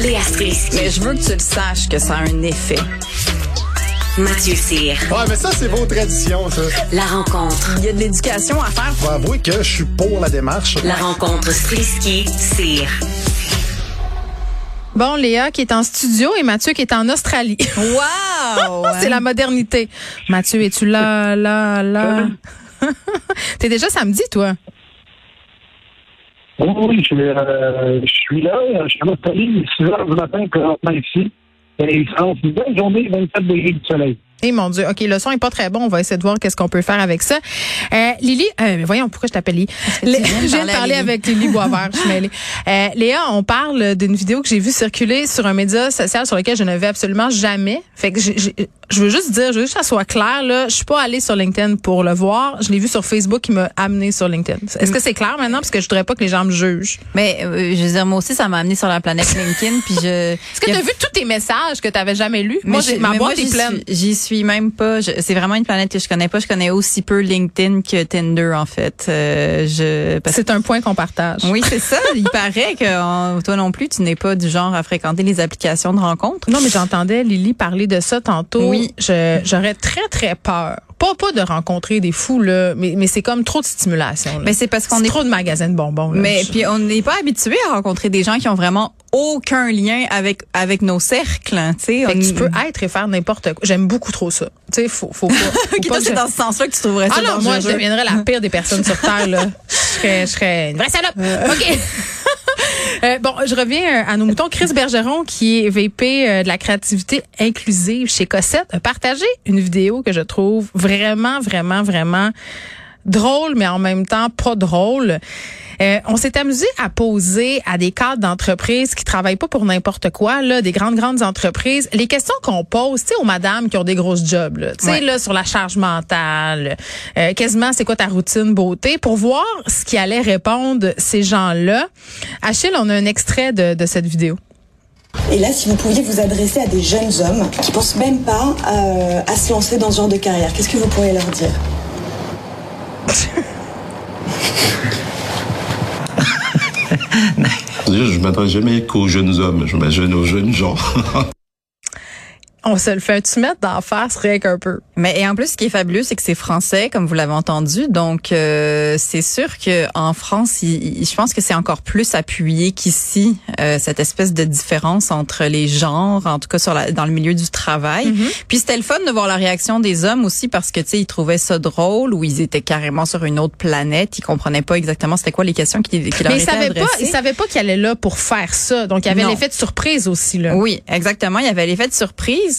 Léa Strisky. Mais je veux que tu le saches que ça a un effet. Mathieu Cyr. Ouais, mais ça, c'est vos traditions, ça. La rencontre. Il y a de l'éducation à faire. Faut avouer que je suis pour la démarche. La rencontre Strisky-Cyr. Bon, Léa qui est en studio et Mathieu qui est en Australie. Wow! C'est la modernité. Mathieu, es-tu là, là, là? T'es déjà samedi, toi? Oui, oui, je, euh, je suis là, je suis en Australie, 6 heures du matin, présentement ici. Et il sera une belle journée, 24 degrés du soleil. Eh mon Dieu, ok, le son est pas très bon. On va essayer de voir qu'est-ce qu'on peut faire avec ça. Euh, Lily, euh, mais voyons pourquoi je t'appelle Lily? Lé- Je viens de parler à avec Lily Boisvert. je suis mêlée. Euh, Léa, on parle d'une vidéo que j'ai vue circuler sur un média social sur lequel je ne vais absolument jamais. Fait que j'ai- j'ai- je veux juste dire, je veux juste que ça soit clair là. Je suis pas allée sur LinkedIn pour le voir. Je l'ai vu sur Facebook qui m'a amené sur LinkedIn. Est-ce que c'est clair maintenant? Parce que je voudrais pas que les gens me jugent. Mais euh, je veux dire, moi aussi, ça m'a amené sur la planète LinkedIn. puis je. Est-ce que tu as vu tous tes messages que tu avais jamais lus? Moi, je- ma mais boîte moi, est j'y pleine. suis- J'y suis même pas. C'est vraiment une planète que je connais pas. Je connais aussi peu LinkedIn que Tinder en fait. Euh, je. C'est un point qu'on partage. Oui, c'est ça. Il paraît que toi non plus, tu n'es pas du genre à fréquenter les applications de rencontres. Non, mais j'entendais Lily parler de ça tantôt. Oui. J'aurais très, très peur. Pas, pas de rencontrer des fous, là, mais, mais c'est comme trop de stimulation. là. Mais c'est parce qu'on est trop de magasins de bonbons. Là. Mais puis on n'est pas habitué à rencontrer des gens qui ont vraiment aucun lien avec avec nos cercles, hein, tu sais. On- tu peux être et faire n'importe quoi. J'aime beaucoup trop ça. Tu sais, faut, faut pas. faut c'est je- dans ce sens-là que tu trouverais ça Ah non, moi, je deviendrais la pire des personnes sur Terre, là. Je serais, je serais une vraie salope. OK. Euh, bon, je reviens euh, à nos moutons. Chris Bergeron, qui est VP euh, de la créativité inclusive chez Cossette, a partagé une vidéo que je trouve vraiment, vraiment, vraiment drôle, mais en même temps pas drôle. Euh, on s'est amusé à poser à des cadres d'entreprises qui travaillent pas pour n'importe quoi, là, des grandes grandes entreprises, les questions qu'on pose, tu sais, aux madames qui ont des grosses jobs, là, tu sais, Ouais. là, sur la charge mentale, euh, quasiment, c'est quoi ta routine beauté, pour voir ce qui allait répondre ces gens-là. Achille, on a un extrait de, de cette vidéo. Et là, si vous pouviez vous adresser à des jeunes hommes qui pensent même pas euh, à se lancer dans ce genre de carrière, qu'est-ce que vous pourriez leur dire? Je m'adresse jamais qu'aux jeunes hommes, je m'imagine aux jeunes gens. On se le fait-tu mettre d'en face rien qu'un peu? Mais et en plus, ce qui est fabuleux, c'est que c'est français, comme vous l'avez entendu. Donc, euh, c'est sûr que en France, il- il- je pense que c'est encore plus appuyé qu'ici euh, cette espèce de différence entre les genres, en tout cas sur la, dans le milieu du travail. Puis c'était le fun de voir la réaction des hommes aussi parce que tu sais, ils trouvaient ça drôle ou ils étaient carrément sur une autre planète. Ils comprenaient pas exactement c'était quoi les questions qui, qui leur Mais ils étaient savaient pas, adressées. ils savaient pas qu'il allait là pour faire ça. Donc, il y avait l'effet de surprise aussi, là. Oui, exactement. Il y avait l'effet de surprise.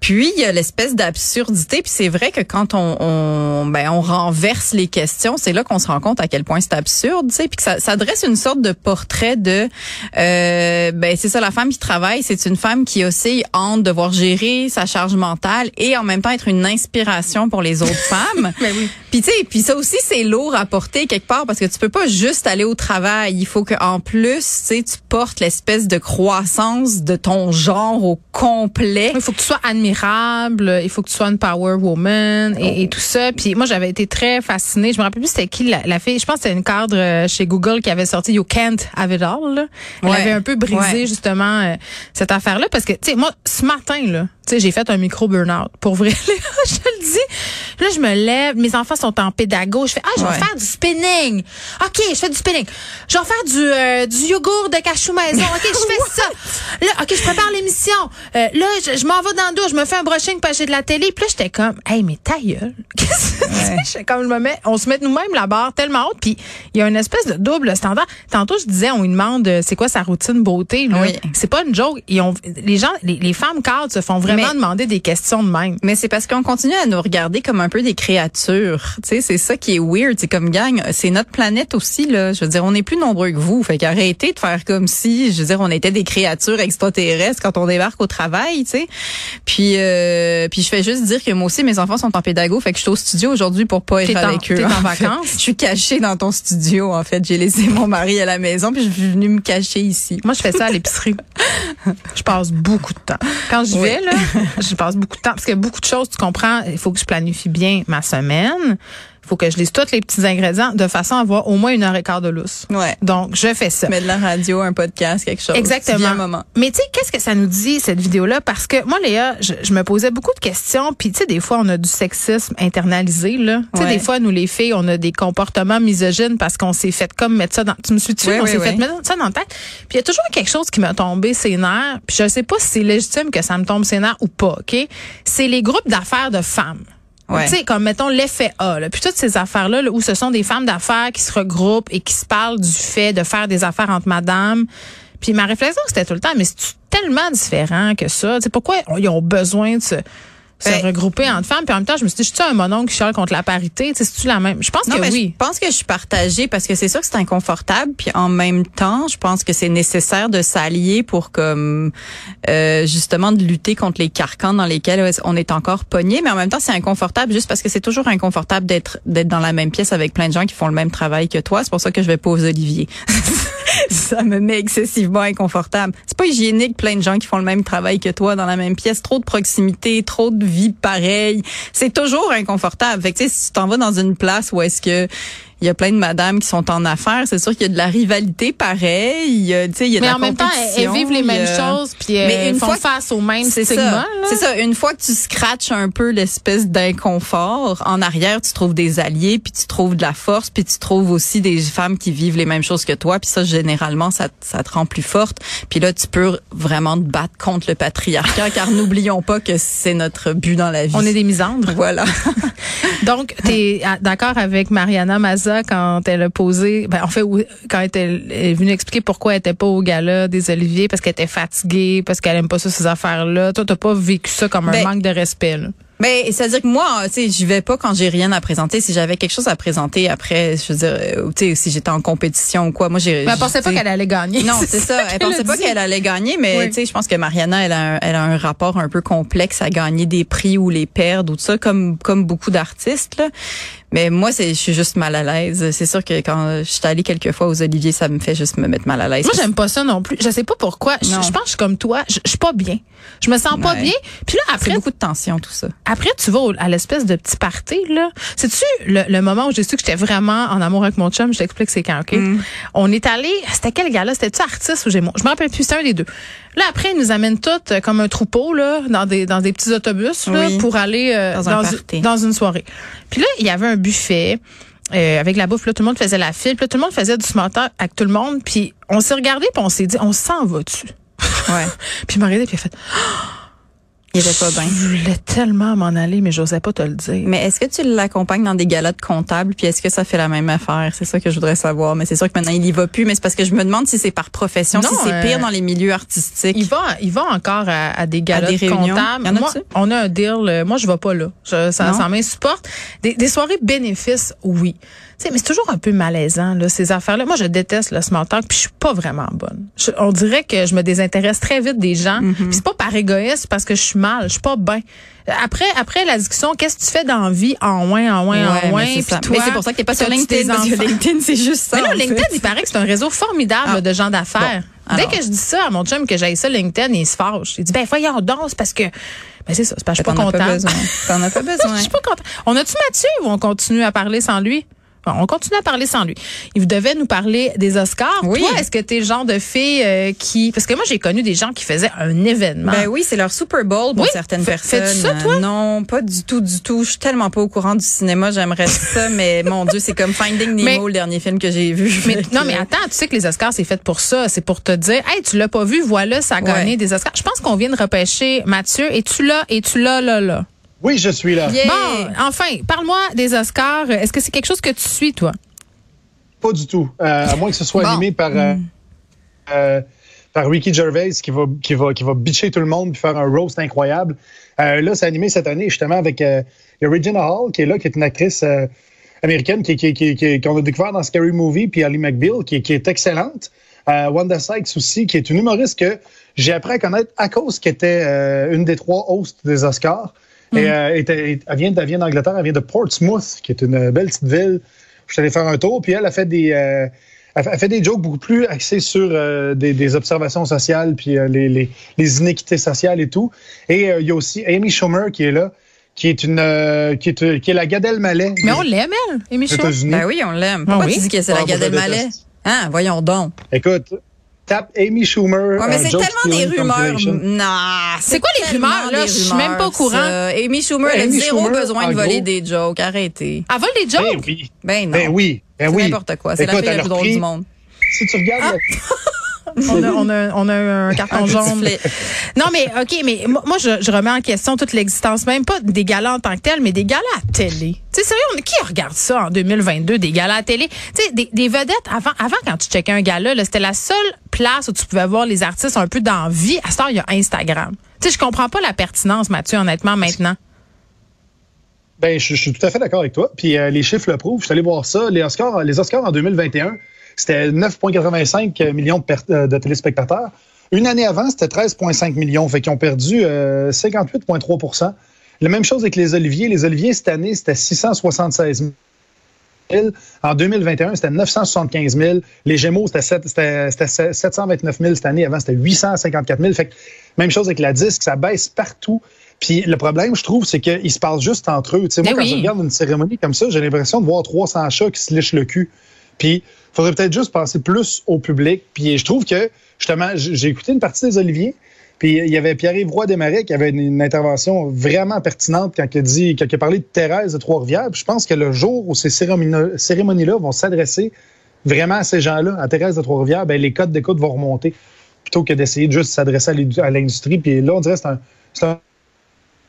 Puis il y a l'espèce d'absurdité. Puis c'est vrai que quand on, on ben on renverse les questions, c'est là qu'on se rend compte à quel point c'est absurde, tu sais. Puis que ça, ça dresse une sorte de portrait de, euh, ben c'est ça la femme qui travaille, c'est une femme qui aussi entre devoir gérer sa charge mentale et en même temps être une inspiration pour les autres femmes. Ben oui. Puis tu sais, puis ça aussi c'est lourd à porter quelque part parce que tu peux pas juste aller au travail. Il faut que en plus, tu sais, tu portes l'espèce de croissance de ton genre au complet. Il faut que tu sois admirable, il faut que tu sois une power woman et, et tout ça. Puis moi, j'avais été très fascinée. Je me rappelle plus c'était qui la, la fille. Je pense que c'était une cadre euh, chez Google qui avait sorti You Can't Have It All. là. Elle Ouais. avait un peu brisé Ouais. justement euh, cette affaire-là parce que tu sais moi ce matin là, tu sais j'ai fait un micro burn-out pour vrai. je le dis. Là je me lève, mes enfants sont en pédago, je fais ah je vais Ouais. faire du spinning. OK, je fais du spinning. Je vais faire du euh, du yogourt de cachou maison. OK, je fais ça. Là OK, je prépare l'émission. Euh, là je, je m'en vais dans le dos, je me fais un brushing que j'ai de la télé. Puis là j'étais comme hey mais ta gueule. Qu'est-ce que c'est? J'étais comme je me mets on se met nous-mêmes la barre tellement haute puis il y a une espèce de double standard. Tantôt je disais on lui demande euh, c'est quoi sa routine beauté là? Oui. C'est pas une joke, ils ont les gens les, les femmes cadres se font vraiment Mais- demander des questions de même. Mais c'est parce qu'on continue à nous regarder comme un peu des créatures. Tu sais, c'est ça qui est weird. C'est comme gang, c'est notre planète aussi là. Je veux dire, on est plus nombreux que vous. Fait qu'arrêtez de faire comme si, je veux dire, on était des créatures extraterrestres quand on débarque au travail. Tu sais. Puis, euh, puis je fais juste dire que moi aussi, mes enfants sont en pédago. Fait que je suis au studio aujourd'hui pour pas être en- avec eux. t'es en vacances? Je suis cachée dans ton studio. En fait, j'ai laissé mon mari à la maison puis je suis venue me cacher ici. Moi, je fais ça à l'épicerie. je passe beaucoup de temps. Quand je Oui. vais, là, je passe beaucoup de temps. Parce que beaucoup de choses, tu comprends, il faut que je planifie bien ma semaine. Faut que je lise tous les petits ingrédients de façon à avoir au moins une heure et quart de lousse. Ouais. Donc, je fais ça. Mais de la radio, un podcast, quelque chose. Exactement. Tu un moment. Mais tu sais, qu'est-ce que ça nous dit, cette vidéo-là? Parce que moi, Léa, je, je me posais beaucoup de questions. Puis, tu sais, des fois, on a du sexisme internalisé. là. Tu sais, Ouais. des fois, nous, les filles, on a des comportements misogynes parce qu'on s'est fait comme mettre ça dans... Tu me suis-tu? Oui, on oui, s'est fait mettre ça dans la tête. Puis, il y a toujours quelque chose qui m'a tombé ses nerfs. Puis, je sais pas si c'est légitime que ça me tombe ses nerfs ou pas, OK? C'est les groupes d'affaires de femmes. Ouais. Tu comme mettons l'effet A, là. puis toutes ces affaires-là, là, où ce sont des femmes d'affaires qui se regroupent et qui se parlent du fait de faire des affaires entre madame. Puis ma réflexion, c'était tout le temps, mais c'est tellement différent que ça? Tu pourquoi ils ont besoin de se, se Ben- regrouper entre femmes? Puis en même temps, je me suis dit, je suis un mononcle qui chiale contre la parité? C'est-tu la même? Je pense Non, que mais oui. je pense que je suis partagée parce que c'est sûr que c'est inconfortable, puis en même temps, je pense que c'est nécessaire de s'allier pour comme euh, justement de lutter contre les carcans dans lesquels on est encore pogné. Mais en même temps, c'est inconfortable juste parce que c'est toujours inconfortable d'être d'être dans la même pièce avec plein de gens qui font le même travail que toi. C'est pour ça que je vais pas aux Olivier. ça me met excessivement inconfortable. C'est pas hygiénique, plein de gens qui font le même travail que toi dans la même pièce, trop de proximité, trop de C'est toujours inconfortable. Fait que si tu t'en vas dans une place où est-ce que il y a plein de madames qui sont en affaires, c'est sûr qu'il y a de la rivalité pareil, il y a, tu sais, il y a de Mais la en même temps, elles, vivent les mêmes a- choses, puis elles Mais une font fois- face aux mêmes c'est stigmas. C'est ça. Une fois que tu scratches un peu l'espèce d'inconfort, en arrière, tu trouves des alliés, puis tu trouves de la force, puis tu trouves aussi des femmes qui vivent les mêmes choses que toi. Puis ça, généralement, ça, ça te rend plus forte. Puis là, tu peux vraiment te battre contre le patriarcat, car n'oublions pas que c'est notre but dans la vie. On est des misandres. Voilà. Donc, tu es d'accord avec Mariana Maza quand elle a posé, ben, en fait, quand elle est venue expliquer pourquoi elle était pas au gala des Oliviers, parce qu'elle était fatiguée, parce qu'elle aime pas ça, ces affaires-là. Toi, t'as pas vécu ça comme un Ben, manque de respect, là. Mais c'est-à-dire que moi, tu sais, j'y vais pas quand j'ai rien à présenter. Si j'avais quelque chose à présenter après, je veux dire, euh, tu sais, si j'étais en compétition ou quoi, moi j'ai. Mais elle pensait pas qu'elle allait gagner. Non, c'est ça. Elle pensait pas qu'elle allait gagner, mais Oui. tu sais, je pense que Mariana, elle a, un, elle a un rapport un peu complexe à gagner des prix ou les perdre ou tout ça, comme comme beaucoup d'artistes. Là. Mais moi, c'est, je suis juste mal à l'aise. C'est sûr que quand je suis allée quelques fois aux Oliviers, ça me fait juste me mettre mal à l'aise. Moi, j'aime pas ça non plus. Je sais pas pourquoi. Je, pense que je suis comme toi. Je, je suis pas bien. Je me sens pas bien. Puis là, C'est après, beaucoup de tension, tout ça. après, tu vas à l'espèce de petit party, là. C'est-tu le, le moment où j'ai su que j'étais vraiment en amour avec mon chum? Je t'explique c'est quand, OK? Mm. On est allé, c'était quel gars-là? C'était-tu artiste ou j'ai Je me rappelle plus, c'était un des deux. Là, après, ils nous amènent toutes euh, comme un troupeau, là, dans des, dans des petits autobus, là, Oui. pour aller euh, Dans un dans, party. dans une soirée. Puis là, il y avait un buffet. euh, avec la bouffe, là, tout le monde faisait la file, puis là, tout le monde faisait du small talk avec tout le monde, puis on s'est regardé, puis on s'est dit, on s'en va dessus. Ouais. Puis il m'a regardé, puis il a fait, Il était pas bien. je voulais tellement m'en aller, mais j'osais pas te le dire. Mais est-ce que tu l'accompagnes dans des galas de comptables, puis est-ce que ça fait la même affaire? C'est ça que je voudrais savoir. Mais c'est sûr que maintenant, il y va plus, mais c'est parce que je me demande si c'est par profession, Non, si c'est euh, pire dans les milieux artistiques. Il va, il va encore à, à des galas À des de réunions? comptables. Y en Moi, on a un deal. euh, Moi, je vais pas là. Je, ça, ça m'insupporte. Des, des soirées bénéfices, oui. Sais, mais c'est toujours un peu malaisant là, ces affaires-là. Moi, je déteste le small talk, puis je suis pas vraiment bonne. Je- on dirait que je me désintéresse très vite des gens. Mm-hmm. Puis c'est pas par égoïsme, parce que je suis mal, je suis pas bien. Après, après la discussion, qu'est-ce que tu fais dans la vie? En moins, en moins, Ouais, en moins, mais c'est ça. pour ça que t'es pas sur LinkedIn, parce que? LinkedIn, c'est juste ça. Mais là, LinkedIn, fait. il paraît que c'est un réseau formidable Ah. de gens d'affaires. Bon. Dès que je dis ça à mon chum que j'aille ça LinkedIn, il se fâche. Il dit ben voyons donc, c'est parce que ben c'est ça, c'est parce que je suis pas T'en as contente. T'en as pas Je besoin. suis pas contente. On a-tu Mathieu ou on continue à parler sans lui? Bon, on continue à parler sans lui. Il devait nous parler des Oscars. Oui. Toi, est-ce que t'es le genre de fille euh, qui... Parce que moi, j'ai connu des gens qui faisaient un événement. Ben oui, c'est leur Super Bowl pour Oui. certaines Fais- personnes. fais-tu ça, toi? Non, pas du tout, du tout. Je suis tellement pas au courant du cinéma. J'aimerais ça, mais mon Dieu, c'est comme Finding Nemo, Mais- le dernier film que j'ai vu. Mais, non, mais attends, tu sais que les Oscars, c'est fait pour ça. C'est pour te dire, hey, tu l'as pas vu, voilà, ça a gagné Ouais. des Oscars. Je pense qu'on vient de repêcher Mathieu et tu l'as, et tu l'as, là, là. Oui, je suis là. Yeah. Bon, enfin, parle-moi des Oscars. Est-ce que c'est quelque chose que tu suis, toi? Pas du tout. Euh, à moins que ce soit Bon. animé par, euh, euh, par Ricky Gervais qui va, qui, va, qui va bitcher tout le monde puis faire un roast incroyable. Euh, là, c'est animé cette année justement avec euh, Regina Hall qui est là, qui est une actrice euh, américaine qui, qui, qui, qui- qu'on a découvert dans Scary Movie, puis Ali McBeal qui, qui est excellente. Euh, Wanda Sykes aussi, qui est une humoriste que j'ai appris à connaître à cause qu'elle était euh, une des trois hosts des Oscars. Et euh, elle vient, vient d'Angleterre, elle vient de Portsmouth, qui est une belle petite ville. Je suis allé faire un tour, puis elle a fait des, euh, elle fait- des jokes beaucoup plus axés sur euh, des, des observations sociales, puis euh, les, les, les inéquités sociales et tout. Et euh, il y a aussi Amy Schumer qui est là, qui est une euh, qui est qui est la Gad Elmaleh. Mais on l'aime, elle, Amy Schumer. Ben oui, on l'aime. Pourquoi Ah oui? tu dis que c'est la Ah, la Elmaleh? déteste. Hein, voyons donc. Écoute, tape Amy Schumer. Ouais, mais c'est Joe tellement des rumeurs. Non. C'est quoi les rumeurs, là? Je suis même pas au courant. ça. Amy Schumer, elle a Amy zéro Schumer, besoin de voler gros. des jokes. Arrêtez. Elle vole des jokes? Ben oui. Ben non. Ben oui. Ben C'est oui. n'importe quoi. C'est la fille la plus drôle du monde. Si tu regardes. Ah! On a, on a, on a un carton jaune. Non, mais OK, mais moi, moi, je, je remets en question toute l'existence, même pas des galas en tant que tels, mais des galas à télé. Tu sais, sérieux, on- qui regarde ça en 2022, des galas à télé? Tu sais, des, des vedettes, avant, avant, quand tu checkais un gala, là, c'était la seule place où tu pouvais voir les artistes un peu dans vie. À ce temps, il y a Instagram. Tu sais, je comprends pas la pertinence, Mathieu, honnêtement, maintenant. Ben, je, je suis tout à fait d'accord avec toi. Puis euh, les chiffres le prouvent. Je suis allé voir ça. Les Oscars, les Oscars en 2021, c'était 9,85 millions de, euh, de téléspectateurs. Une année avant, c'était 13,5 millions. Fait qu'ils ont perdu euh, 58,3% La même chose avec les Oliviers. Les Oliviers, cette année, c'était 676 000. En 2021, c'était 975 000. Les Gémeaux, c'était sept- c'était- c'était 729 000 cette année. Avant, c'était 854 000. Fait que, même chose avec la disque, ça baisse partout. Puis le problème, je trouve, c'est qu'ils se parlent juste entre eux. Sais, moi, quand je regarde une cérémonie comme ça, j'ai l'impression de voir 300 chats qui se lichent le cul. Puis, il faudrait peut-être juste penser plus au public. Puis, je trouve que, justement, j'ai écouté une partie des Oliviers. Puis, il y avait Pierre-Yves Roy Desmarais qui avait une, une intervention vraiment pertinente quand il a, dit, quand il a parlé de Thérèse de Trois-Rivières. Je pense que le jour où ces cérémonies- cérémonies-là vont s'adresser vraiment à ces gens-là, à Thérèse de Trois-Rivières, ben, les codes d'écoute vont remonter plutôt que d'essayer de juste s'adresser à l'industrie. Puis là, on dirait que c'est un, c'est un,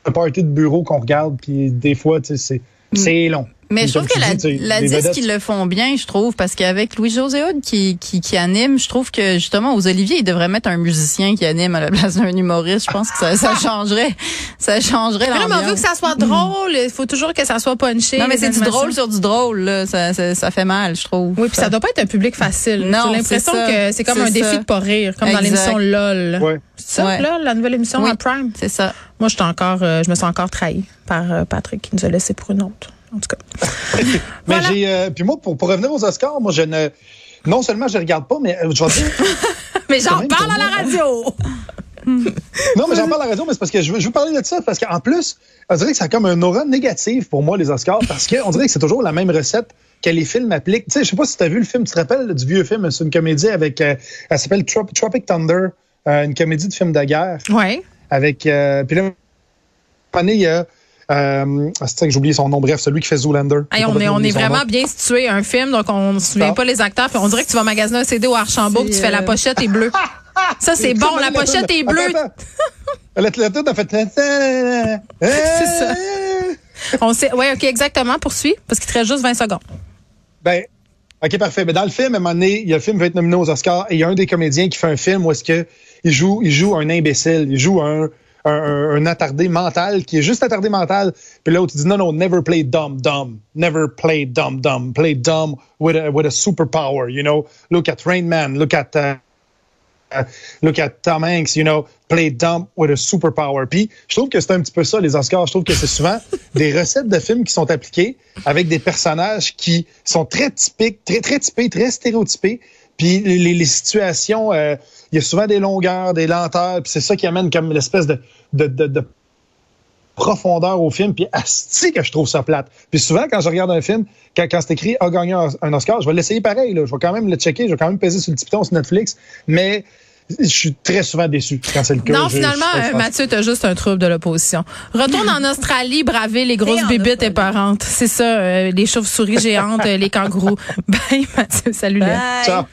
un party de bureau qu'on regarde. Puis des fois, tu sais, c'est c'est long. Mais je trouve que la, dis, la les disque, ils le font bien, je trouve, parce qu'avec Louis-José Hood qui, qui, qui anime, je trouve que justement, aux Oliviers, ils devraient mettre un musicien qui anime à la place d'un humoriste. Je pense que ça, ça changerait. Ça changerait Mais là, mais on veut l'ambiance. que ça soit drôle. Il faut toujours que ça soit punché. Non, mais c'est du drôle sur du drôle, là. Ça, ça, ça fait mal, je trouve. Oui, puis ça doit pas être un public facile. Non, J'ai l'impression que c'est comme un défi de pas rire, comme dans l'émission LOL. Ouais. C'est ça, Ouais. là, la nouvelle émission Oui. à Prime? C'est ça. Moi, je suis encore, euh, je me sens encore trahi par euh, Patrick qui nous a laissé pour une autre. En tout cas. Mais Voilà. j'ai. euh, puis moi, pour, pour revenir aux Oscars, moi, je ne. Non seulement je ne regarde pas, mais euh, je vais dire. Mais j'en parle à la radio! Non, mais j'en parle à la radio, mais c'est parce que je veux, je veux parler de ça. Parce qu'en plus, on dirait que ça a comme un aura négative pour moi, les Oscars, parce qu'on dirait que c'est toujours la même recette que les films appliquent. Tu sais, je sais pas si tu as vu le film, tu te rappelles du vieux film, c'est une comédie avec. euh, elle s'appelle Trop- Tropic Thunder, euh, une comédie de film de guerre. Oui. Avec. euh, puis là, il y a. Euh, c'est ça que j'ai oublié son nom. Bref, celui qui fait Zoolander. Hey, on est, on vraiment nom. bien situé, un film, donc on ne se souvient pas les acteurs. Puis on dirait que tu vas magasiner un CD au Archambault, puis tu fais la pochette est bleue. Ça, c'est bon, la pochette est bleue. La, la tête a fait. C'est ça. On sait, ouais, OK, exactement, poursuis, parce qu'il te reste juste 20 secondes. Ben, OK, parfait. Mais dans le film, à un moment donné, il y a le film qui va être nominé aux Oscars et il y a un des comédiens qui fait un film où est-ce que il joue, il joue un imbécile, il joue un, un, attardé mental qui est juste attardé mental. Puis l'autre, dit non, non, never play dumb, dumb. Never play dumb, dumb. Play dumb with a, with a superpower, you know. Look at Rain Man, look at... uh, uh, look at Tom Hanks, you know, play dumb with a superpower. Puis, je trouve que c'est un petit peu ça, les Oscars. Je trouve que c'est souvent des recettes de films qui sont appliquées avec des personnages qui sont très typiques, très, très typés, très stéréotypés. Puis, les, situations, euh, il y a souvent des longueurs, des lenteurs. Puis, c'est ça qui amène comme l'espèce de, de, de, de profondeur au film, puis asti que je trouve ça plate. Puis souvent, quand je regarde un film, quand, quand c'est écrit « a gagné un, Oscar », je vais l'essayer pareil. Là. Je vais quand même le checker, je vais quand même peser sur le petit piton sur Netflix, mais je suis très souvent déçu quand c'est le cas. Non, Je- finalement, je- euh, Mathieu, t'as juste un trouble de l'opposition. Retourne en Australie, braver les grosses Australie. éperantes. C'est ça, euh, les chauves-souris géantes, euh, les kangourous. Bye, Mathieu. Salut. Bye. Ciao.